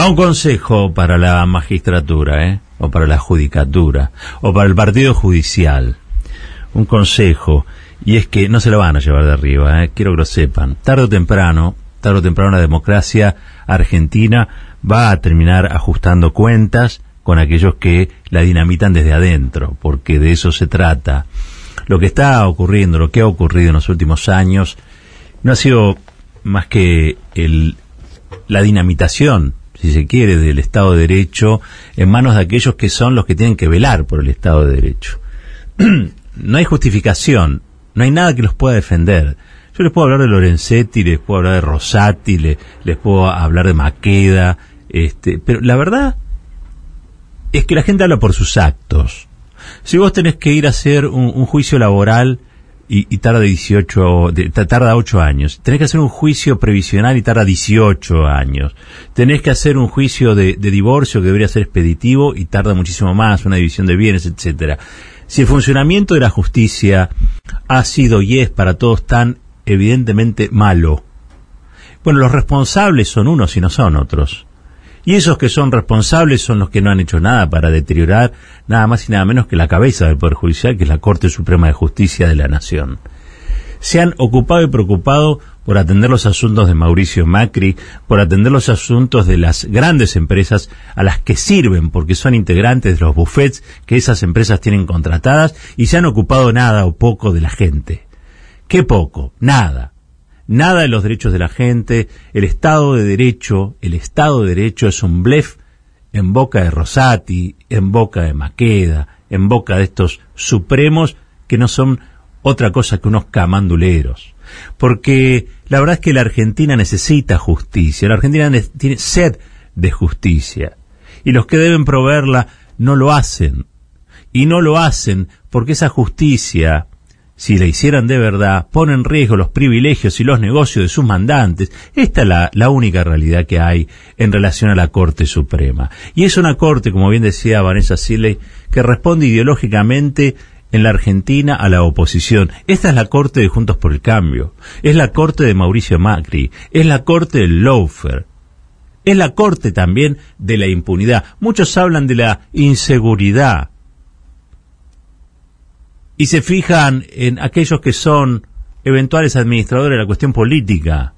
Va un consejo para la magistratura, ¿eh? o para la judicatura, o para el partido judicial. Un consejo, y es que no se lo van a llevar de arriba, ¿eh? quiero que lo sepan. Tarde o temprano, tarde o temprano la democracia argentina va a terminar ajustando cuentas con aquellos que la dinamitan desde adentro, porque de eso se trata. Lo que está ocurriendo, lo que ha ocurrido en los últimos años, no ha sido más que el, la dinamitación, si se quiere, del Estado de Derecho en manos de aquellos que son los que tienen que velar por el Estado de Derecho. no hay justificación, no hay nada que los pueda defender. Yo les puedo hablar de Lorenzetti, les puedo hablar de Rosati, les, puedo hablar de Maqueda, este, pero la verdad es que la gente habla por sus actos. Si vos tenés que ir a hacer un, juicio laboral y, tarda 18, tarda 8 años, tenés que hacer un juicio previsional y tarda 18 años, tenés que hacer un juicio de, de divorcio que debería ser expeditivo y tarda muchísimo más, una división de bienes, etcétera. Si el funcionamiento de la justicia ha sido y es para todos tan evidentemente malo, bueno, los responsables son unos y no son otros. Y esos que son responsables son los que no han hecho nada para deteriorar nada más y nada menos que la cabeza del Poder Judicial, que es la Corte Suprema de Justicia de la Nación. Se han ocupado y preocupado por atender los asuntos de Mauricio Macri, por atender los asuntos de las grandes empresas a las que sirven porque son integrantes de los buffets que esas empresas tienen contratadas y se han ocupado nada o poco de la gente. ¿Qué poco? Nada nada de los derechos de la gente, el Estado de Derecho, el Estado de Derecho es un blef en boca de Rosati, en boca de Maqueda, en boca de estos supremos que no son otra cosa que unos camanduleros. Porque la verdad es que la Argentina necesita justicia, la Argentina tiene sed de justicia. Y los que deben proveerla no lo hacen. Y no lo hacen porque esa justicia si la hicieran de verdad, pone en riesgo los privilegios y los negocios de sus mandantes. Esta es la, única realidad que hay en relación a la Corte Suprema. Y es una Corte, como bien decía Vanessa Siley, que responde ideológicamente en la Argentina a la oposición. Esta es la Corte de Juntos por el Cambio. Es la Corte de Mauricio Macri. Es la Corte del Loafer. Es la Corte también de la impunidad. Muchos hablan de la inseguridad y se fijan en aquellos que son eventuales administradores de la cuestión política.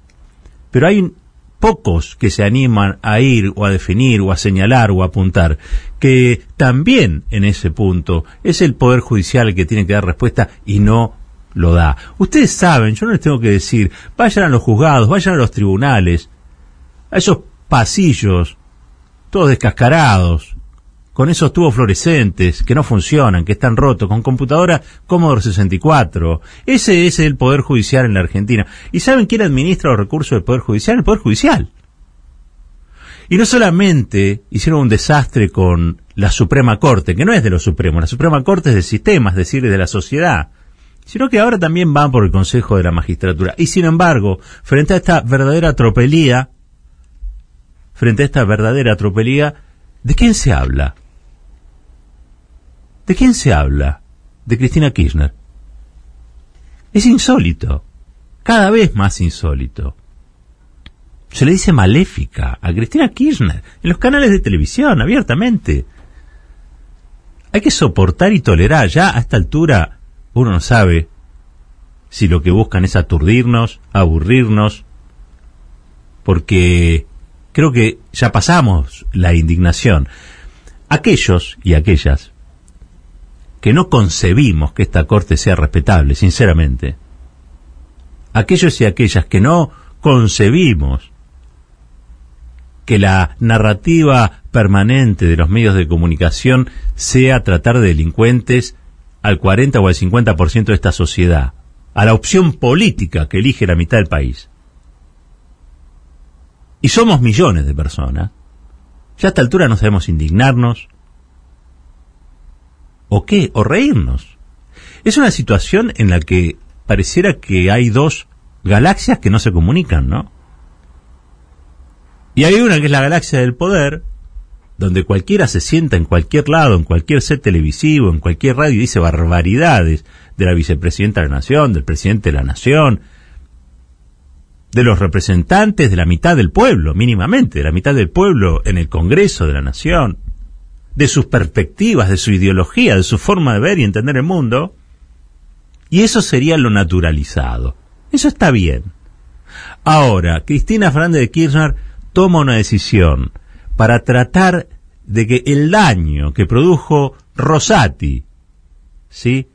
Pero hay pocos que se animan a ir o a definir o a señalar o a apuntar, que también en ese punto es el Poder Judicial el que tiene que dar respuesta y no lo da. Ustedes saben, yo no les tengo que decir, vayan a los juzgados, vayan a los tribunales, a esos pasillos, todos descascarados, con esos tubos fluorescentes que no funcionan, que están rotos, con computadora Commodore 64. Ese es el Poder Judicial en la Argentina. ¿Y saben quién administra los recursos del Poder Judicial? El Poder Judicial. Y no solamente hicieron un desastre con la Suprema Corte, que no es de los Supremos, la Suprema Corte es del sistema, es decir, de la sociedad, sino que ahora también van por el Consejo de la Magistratura. Y sin embargo, frente a esta verdadera tropelía, frente a esta verdadera tropelía, ¿de quién se habla? ¿De quién se habla? De Cristina Kirchner. Es insólito, cada vez más insólito. Se le dice maléfica a Cristina Kirchner en los canales de televisión, abiertamente. Hay que soportar y tolerar. Ya a esta altura uno no sabe si lo que buscan es aturdirnos, aburrirnos, porque creo que ya pasamos la indignación. Aquellos y aquellas que no concebimos que esta Corte sea respetable, sinceramente. Aquellos y aquellas que no concebimos que la narrativa permanente de los medios de comunicación sea tratar de delincuentes al 40 o al 50% de esta sociedad, a la opción política que elige la mitad del país. Y somos millones de personas. Ya a esta altura no sabemos indignarnos, ¿O qué? ¿O reírnos? Es una situación en la que pareciera que hay dos galaxias que no se comunican, ¿no? Y hay una que es la galaxia del poder, donde cualquiera se sienta en cualquier lado, en cualquier set televisivo, en cualquier radio y dice barbaridades de la vicepresidenta de la Nación, del presidente de la Nación. de los representantes de la mitad del pueblo, mínimamente, de la mitad del pueblo en el Congreso de la Nación, de sus perspectivas, de su ideología, de su forma de ver y entender el mundo, y eso sería lo naturalizado. Eso está bien. Ahora, Cristina Fernández de Kirchner toma una decisión para tratar de que el daño que produjo Rosati, ¿sí?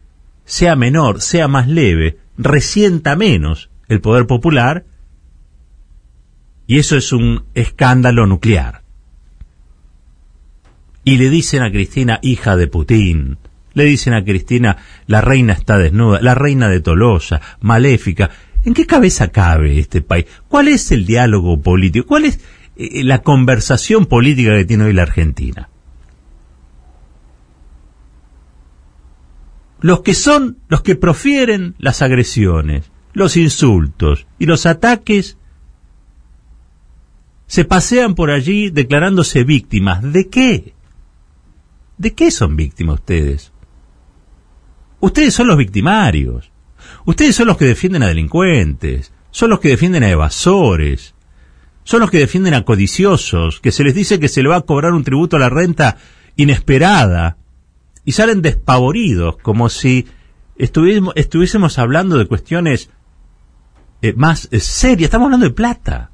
sea menor, sea más leve, resienta menos el poder popular, y eso es un escándalo nuclear. Y le dicen a Cristina, hija de Putin, le dicen a Cristina, la reina está desnuda, la reina de Tolosa, maléfica. ¿En qué cabeza cabe este país? ¿Cuál es el diálogo político? ¿Cuál es eh, la conversación política que tiene hoy la Argentina? Los que son, los que profieren las agresiones, los insultos y los ataques, se pasean por allí declarándose víctimas. ¿De qué? ¿De qué son víctimas ustedes? Ustedes son los victimarios. Ustedes son los que defienden a delincuentes, son los que defienden a evasores, son los que defienden a codiciosos, que se les dice que se le va a cobrar un tributo a la renta inesperada y salen despavoridos, como si estuviésemos, estuviésemos hablando de cuestiones eh, más eh, serias. Estamos hablando de plata.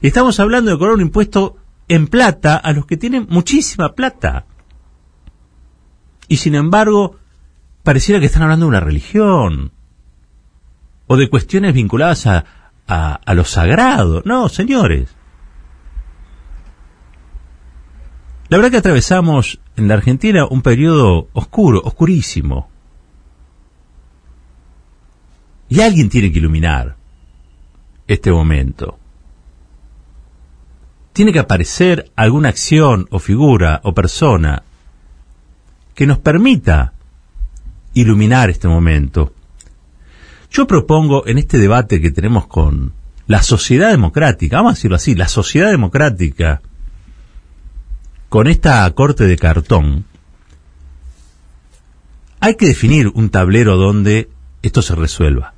Y estamos hablando de cobrar un impuesto en plata a los que tienen muchísima plata. Y sin embargo, pareciera que están hablando de una religión o de cuestiones vinculadas a, a, lo sagrado. No, señores. La verdad que atravesamos en la Argentina un periodo oscuro, oscurísimo. Y alguien tiene que iluminar este momento. Tiene que aparecer alguna acción o figura o persona que nos permita iluminar este momento. Yo propongo en este debate que tenemos con la sociedad democrática, vamos a decirlo así, la sociedad democrática, con esta corte de cartón, hay que definir un tablero donde esto se resuelva.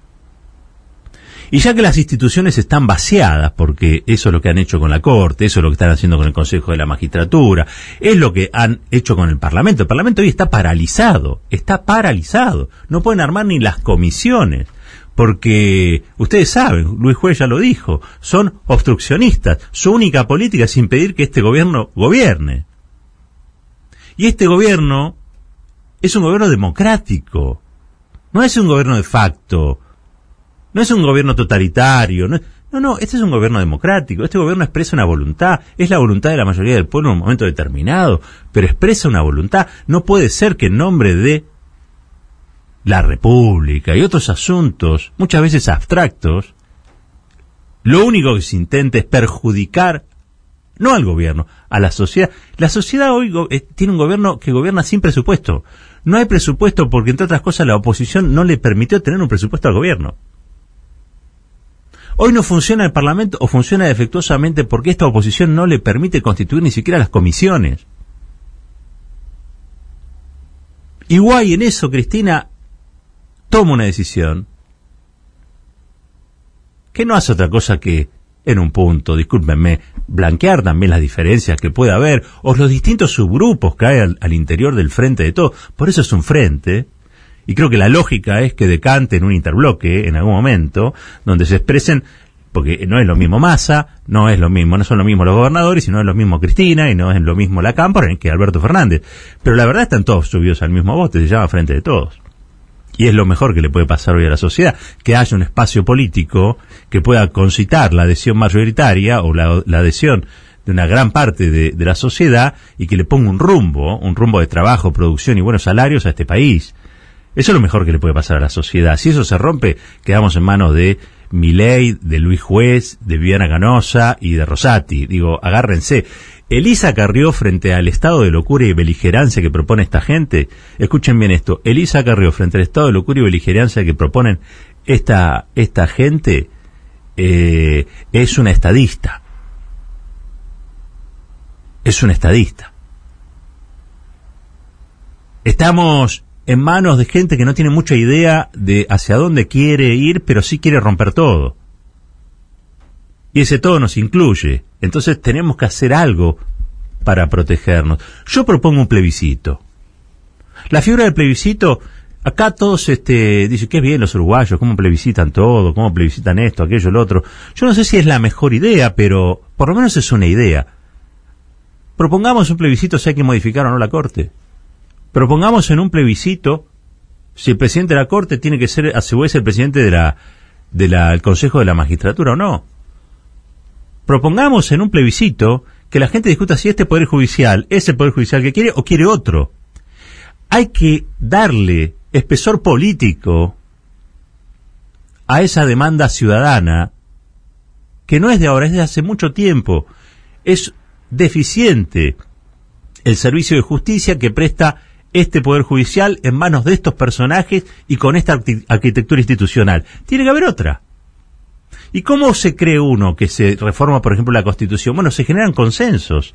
Y ya que las instituciones están vaciadas, porque eso es lo que han hecho con la Corte, eso es lo que están haciendo con el Consejo de la Magistratura, es lo que han hecho con el Parlamento. El Parlamento hoy está paralizado, está paralizado. No pueden armar ni las comisiones, porque ustedes saben, Luis Juez ya lo dijo, son obstruccionistas. Su única política es impedir que este gobierno gobierne. Y este gobierno es un gobierno democrático, no es un gobierno de facto no es un gobierno totalitario, no, no, este es un gobierno democrático, este gobierno expresa una voluntad, es la voluntad de la mayoría del pueblo en un momento determinado, pero expresa una voluntad. No puede ser que en nombre de la República y otros asuntos, muchas veces abstractos, lo único que se intente es perjudicar no al gobierno, a la sociedad. La sociedad hoy eh, tiene un gobierno que gobierna sin presupuesto. No hay presupuesto porque, entre otras cosas, la oposición no le permitió tener un presupuesto al gobierno. Hoy no funciona el Parlamento o funciona defectuosamente porque esta oposición no le permite constituir ni siquiera las comisiones. Igual en eso Cristina toma una decisión que no hace otra cosa que, en un punto, discúlpenme, blanquear también las diferencias que puede haber, o los distintos subgrupos que hay al, al interior del frente de todo. Por eso es un frente, y creo que la lógica es que decante en un interbloque en algún momento, donde se expresen porque no es lo mismo Massa, no es lo mismo, no son lo mismo los gobernadores, y no es lo mismo Cristina, y no es lo mismo la Cámpora que Alberto Fernández. Pero la verdad están todos subidos al mismo bote, se llama Frente de Todos. Y es lo mejor que le puede pasar hoy a la sociedad, que haya un espacio político que pueda concitar la adhesión mayoritaria o la, adhesión de una gran parte de, la sociedad y que le ponga un rumbo, un rumbo de trabajo, producción y buenos salarios a este país. Eso es lo mejor que le puede pasar a la sociedad. Si eso se rompe, quedamos en manos de Milei, de Luis Juez, de Viviana Canosa y de Rosati. Digo, agárrense. Elisa Carrió frente al estado de locura y beligerancia que propone esta gente. Escuchen bien esto. Elisa Carrió frente al estado de locura y beligerancia que proponen esta, esta gente eh, es una estadista. Es una estadista. Estamos en manos de gente que no tiene mucha idea de hacia dónde quiere ir, pero sí quiere romper todo. Y ese todo nos incluye. Entonces tenemos que hacer algo para protegernos. Yo propongo un plebiscito. La figura del plebiscito, acá todos este, dicen que bien los uruguayos, cómo plebiscitan todo, cómo plebiscitan esto, aquello, lo otro. Yo no sé si es la mejor idea, pero por lo menos es una idea. Propongamos un plebiscito si hay que modificar o no la Corte. Propongamos en un plebiscito si el presidente de la Corte tiene que ser a su vez el presidente del Consejo de la Magistratura o no. Propongamos en un plebiscito que la gente discuta si este Poder Judicial es el Poder Judicial que quiere o quiere otro. Hay que darle espesor político a esa demanda ciudadana que no es de ahora, es de hace mucho tiempo. Es deficiente el servicio de justicia que presta este Poder Judicial en manos de estos personajes y con esta arquitectura institucional. Tiene que haber otra. ¿Y cómo se cree uno que se reforma, por ejemplo, la Constitución? Bueno, se generan consensos,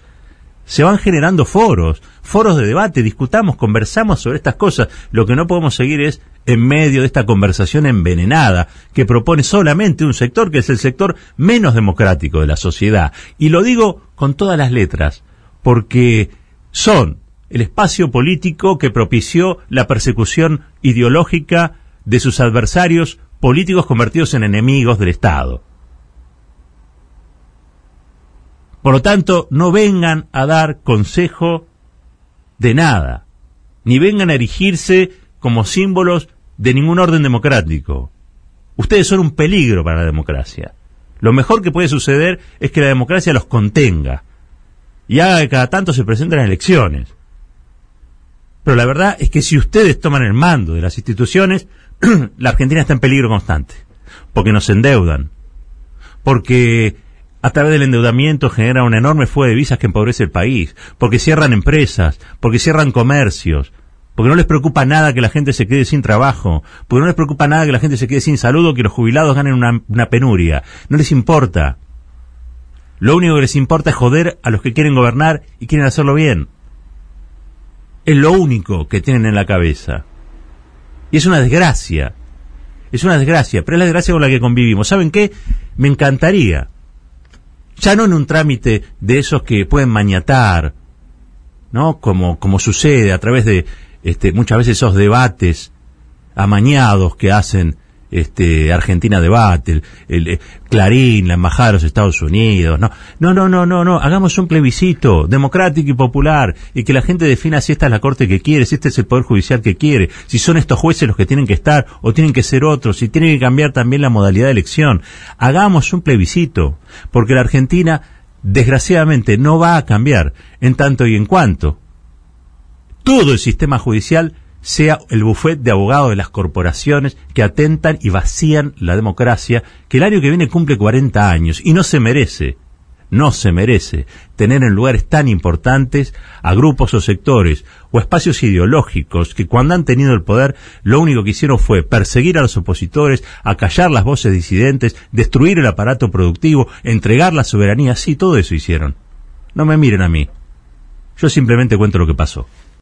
se van generando foros, foros de debate, discutamos, conversamos sobre estas cosas. Lo que no podemos seguir es en medio de esta conversación envenenada que propone solamente un sector que es el sector menos democrático de la sociedad. Y lo digo con todas las letras, porque son el espacio político que propició la persecución ideológica de sus adversarios políticos convertidos en enemigos del Estado. Por lo tanto, no vengan a dar consejo de nada, ni vengan a erigirse como símbolos de ningún orden democrático. Ustedes son un peligro para la democracia. Lo mejor que puede suceder es que la democracia los contenga y haga que cada tanto se presenten elecciones. Pero la verdad es que si ustedes toman el mando de las instituciones, la Argentina está en peligro constante. Porque nos endeudan. Porque a través del endeudamiento genera una enorme fuga de visas que empobrece el país. Porque cierran empresas. Porque cierran comercios. Porque no les preocupa nada que la gente se quede sin trabajo. Porque no les preocupa nada que la gente se quede sin salud o que los jubilados ganen una, una penuria. No les importa. Lo único que les importa es joder a los que quieren gobernar y quieren hacerlo bien. Es lo único que tienen en la cabeza. Y es una desgracia. Es una desgracia, pero es la desgracia con la que convivimos. ¿Saben qué? Me encantaría. Ya no en un trámite de esos que pueden maniatar, ¿no? Como, como sucede a través de este, muchas veces esos debates amañados que hacen este, Argentina Debate, el, eh, Clarín, la Embajada de los Estados Unidos. No, no, no, no, no, no. Hagamos un plebiscito democrático y popular y que la gente defina si esta es la Corte que quiere, si este es el Poder Judicial que quiere, si son estos jueces los que tienen que estar o tienen que ser otros, si tienen que cambiar también la modalidad de elección. Hagamos un plebiscito, porque la Argentina, desgraciadamente, no va a cambiar en tanto y en cuanto todo el sistema judicial sea el bufet de abogados de las corporaciones que atentan y vacían la democracia, que el año que viene cumple 40 años y no se merece, no se merece tener en lugares tan importantes a grupos o sectores o espacios ideológicos que cuando han tenido el poder lo único que hicieron fue perseguir a los opositores, acallar las voces disidentes, destruir el aparato productivo, entregar la soberanía, sí, todo eso hicieron. No me miren a mí. Yo simplemente cuento lo que pasó.